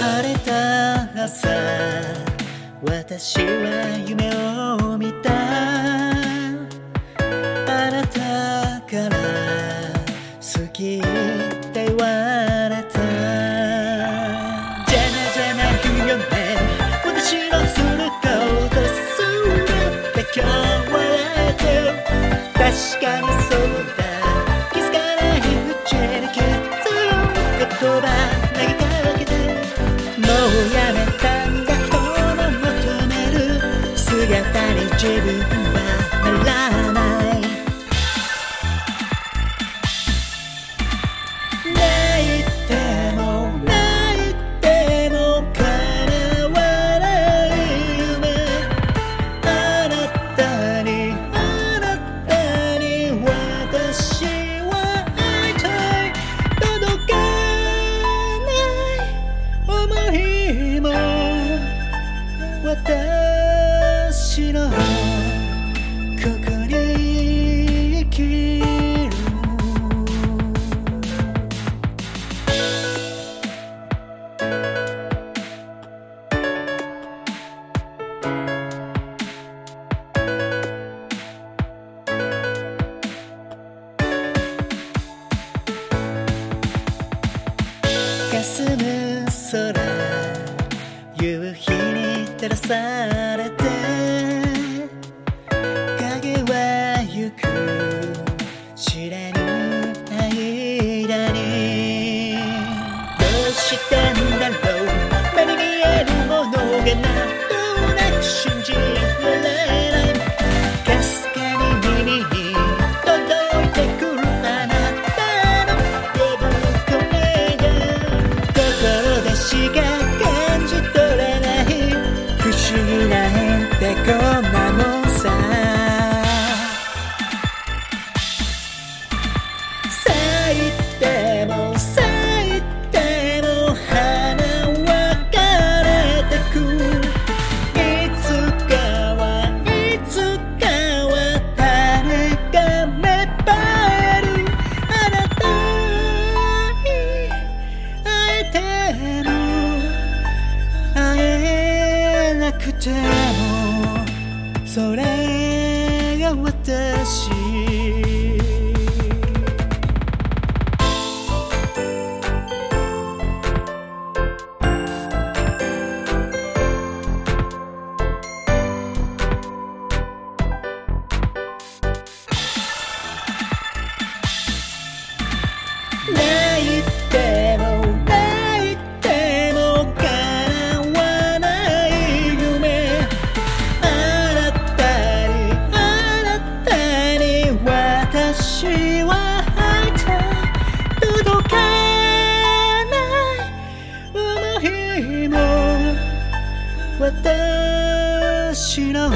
晴れた朝私は夢確かにそうだ。気づかない宇宙に結と言葉投げかけて。もうやめたんだ。人の求める姿に自分はならない空夕日に照らされてもそれが私私の